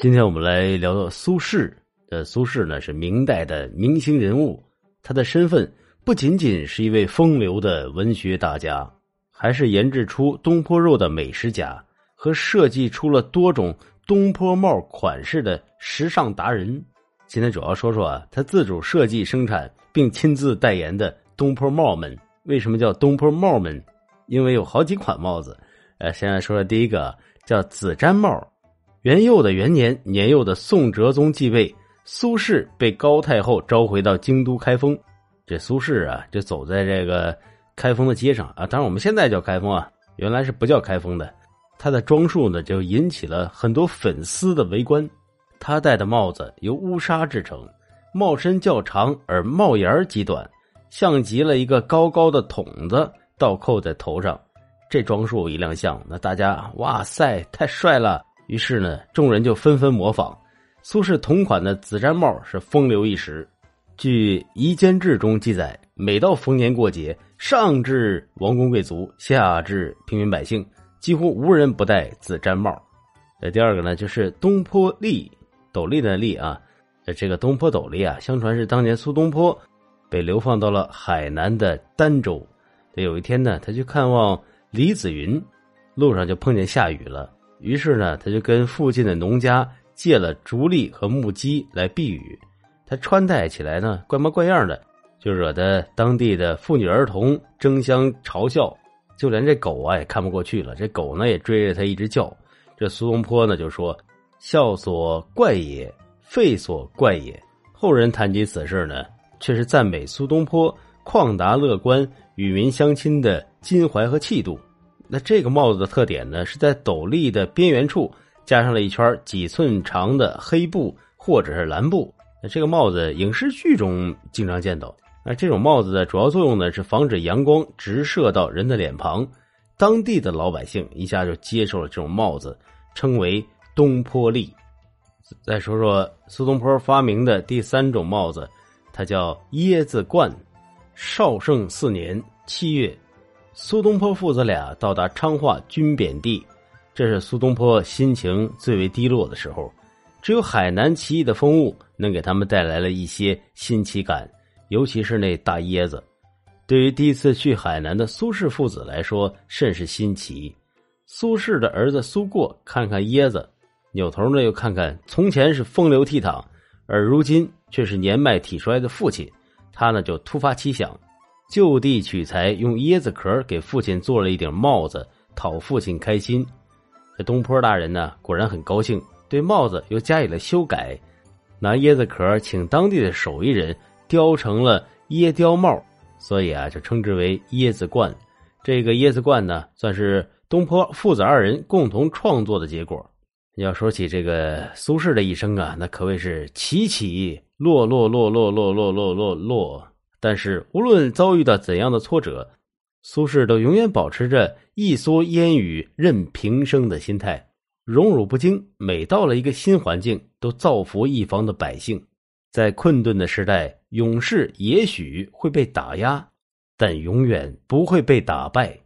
今天我们来聊聊苏轼。呃，苏轼呢是明代的明星人物，他的身份不仅仅是一位风流的文学大家，还是研制出东坡肉的美食家和设计出了多种东坡帽款式的时尚达人。今天主要说说啊，他自主设计生产并亲自代言的东坡帽们。为什么叫东坡帽们？因为有好几款帽子。呃，先来说说第一个，叫紫毡帽。元佑的元年，年幼的宋哲宗继位，苏轼被高太后召回到京都开封。这苏轼啊，就走在这个开封的街上啊，当然我们现在叫开封啊，原来是不叫开封的。他的装束呢，就引起了很多粉丝的围观。他戴的帽子由乌纱制成，帽身较长而帽檐极短，像极了一个高高的筒子倒扣在头上。这装束一亮相，那大家哇塞，太帅了！于是呢，众人就纷纷模仿。苏轼同款的紫毡帽是风流一时。据《夷坚志》中记载，每到逢年过节，上至王公贵族，下至平民百姓，几乎无人不戴紫毡帽。呃，第二个呢，就是东坡笠。斗笠的笠啊，这个东坡斗笠啊，相传是当年苏东坡被流放到了海南的儋州。有一天呢，他去看望李子云，路上就碰见下雨了，于是呢，他就跟附近的农家借了竹笠和木屐来避雨。他穿戴起来呢，怪模怪样的，就惹得当地的妇女儿童争相嘲笑，就连这狗啊也看不过去了，这狗呢也追着他一直叫。这苏东坡呢就说。笑所怪也，废所怪也。后人谈及此事呢，却是赞美苏东坡旷达乐观、与民相亲的襟怀和气度。那这个帽子的特点呢，是在斗笠的边缘处加上了一圈几寸长的黑布或者是蓝布。那这个帽子影视剧中经常见到。那这种帽子的主要作用呢，是防止阳光直射到人的脸庞。当地的老百姓一下就接受了这种帽子，称为。东坡笠，再说说苏东坡发明的第三种帽子，它叫椰子冠。绍圣四年七月，苏东坡父子俩到达昌化军贬地，这是苏东坡心情最为低落的时候。只有海南奇异的风物能给他们带来了一些新奇感，尤其是那大椰子，对于第一次去海南的苏轼父子来说甚是新奇。苏轼的儿子苏过看看椰子。扭头呢，又看看从前是风流倜傥，而如今却是年迈体衰的父亲。他呢，就突发奇想，就地取材，用椰子壳给父亲做了一顶帽子，讨父亲开心。这东坡大人呢，果然很高兴，对帽子又加以了修改，拿椰子壳请当地的手艺人雕成了椰雕帽，所以啊，就称之为椰子冠。这个椰子冠呢，算是东坡父子二人共同创作的结果。要说起这个苏轼的一生啊，那可谓是起起落落落落落落落落落。但是无论遭遇到怎样的挫折，苏轼都永远保持着一蓑烟雨任平生的心态，荣辱不惊。每到了一个新环境，都造福一方的百姓。在困顿的时代，勇士也许会被打压，但永远不会被打败。